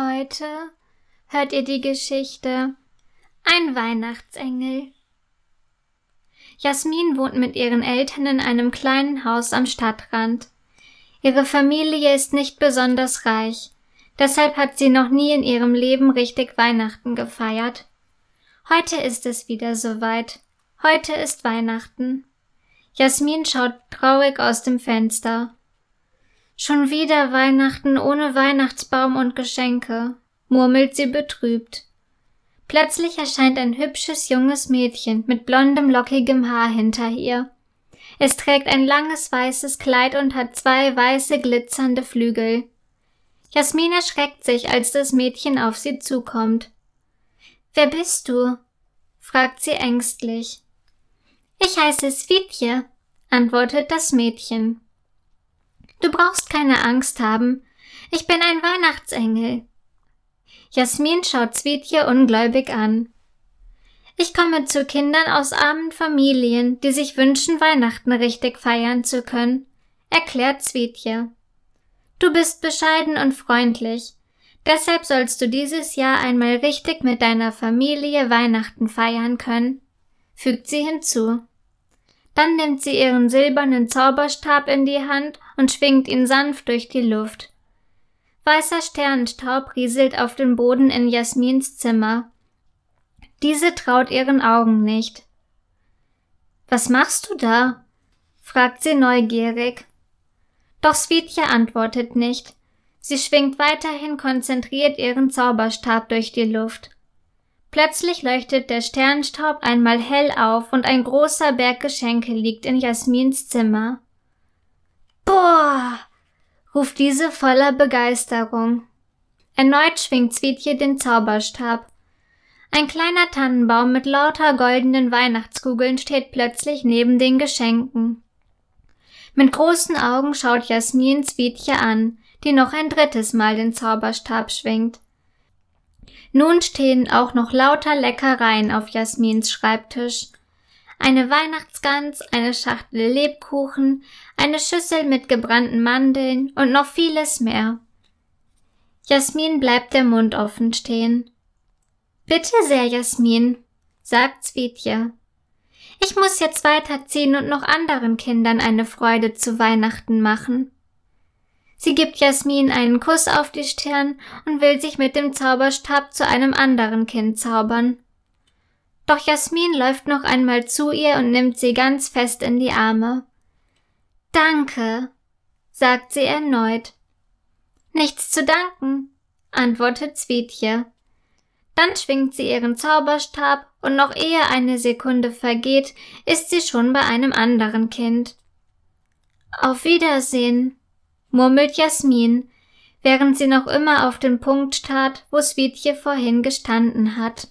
Heute hört ihr die Geschichte Ein Weihnachtsengel. Jasmin wohnt mit ihren Eltern in einem kleinen Haus am Stadtrand. Ihre Familie ist nicht besonders reich, deshalb hat sie noch nie in ihrem Leben richtig Weihnachten gefeiert. Heute ist es wieder soweit. Heute ist Weihnachten. Jasmin schaut traurig aus dem Fenster. Schon wieder Weihnachten ohne Weihnachtsbaum und Geschenke, murmelt sie betrübt. Plötzlich erscheint ein hübsches junges Mädchen mit blondem lockigem Haar hinter ihr. Es trägt ein langes weißes Kleid und hat zwei weiße glitzernde Flügel. Jasmin erschreckt sich, als das Mädchen auf sie zukommt. Wer bist du? fragt sie ängstlich. Ich heiße Svitje, antwortet das Mädchen. Du brauchst keine Angst haben. Ich bin ein Weihnachtsengel. Jasmin schaut Svitje ungläubig an. Ich komme zu Kindern aus armen Familien, die sich wünschen, Weihnachten richtig feiern zu können, erklärt Svitje. Du bist bescheiden und freundlich. Deshalb sollst du dieses Jahr einmal richtig mit deiner Familie Weihnachten feiern können, fügt sie hinzu. Dann nimmt sie ihren silbernen Zauberstab in die Hand und schwingt ihn sanft durch die Luft. Weißer Sternenstaub rieselt auf den Boden in Jasmins Zimmer. Diese traut ihren Augen nicht. Was machst du da? fragt sie neugierig. Doch Svitja antwortet nicht. Sie schwingt weiterhin konzentriert ihren Zauberstab durch die Luft. Plötzlich leuchtet der Sternstaub einmal hell auf und ein großer Berg Geschenke liegt in Jasmins Zimmer. Boah! ruft diese voller Begeisterung. Erneut schwingt Zwietje den Zauberstab. Ein kleiner Tannenbaum mit lauter goldenen Weihnachtskugeln steht plötzlich neben den Geschenken. Mit großen Augen schaut Jasmin Zwietje an, die noch ein drittes Mal den Zauberstab schwingt. Nun stehen auch noch lauter Leckereien auf Jasmins Schreibtisch. Eine Weihnachtsgans, eine Schachtel Lebkuchen, eine Schüssel mit gebrannten Mandeln und noch vieles mehr. Jasmin bleibt der Mund offen stehen. Bitte sehr, Jasmin, sagt Zwietje. Ich muss jetzt weiterziehen und noch anderen Kindern eine Freude zu Weihnachten machen. Sie gibt Jasmin einen Kuss auf die Stirn und will sich mit dem Zauberstab zu einem anderen Kind zaubern. Doch Jasmin läuft noch einmal zu ihr und nimmt sie ganz fest in die Arme. Danke, sagt sie erneut. Nichts zu danken, antwortet Zwietje. Dann schwingt sie ihren Zauberstab und noch ehe eine Sekunde vergeht, ist sie schon bei einem anderen Kind. Auf Wiedersehen, murmelt Jasmin, während sie noch immer auf den Punkt starrt, wo Sweetje vorhin gestanden hat.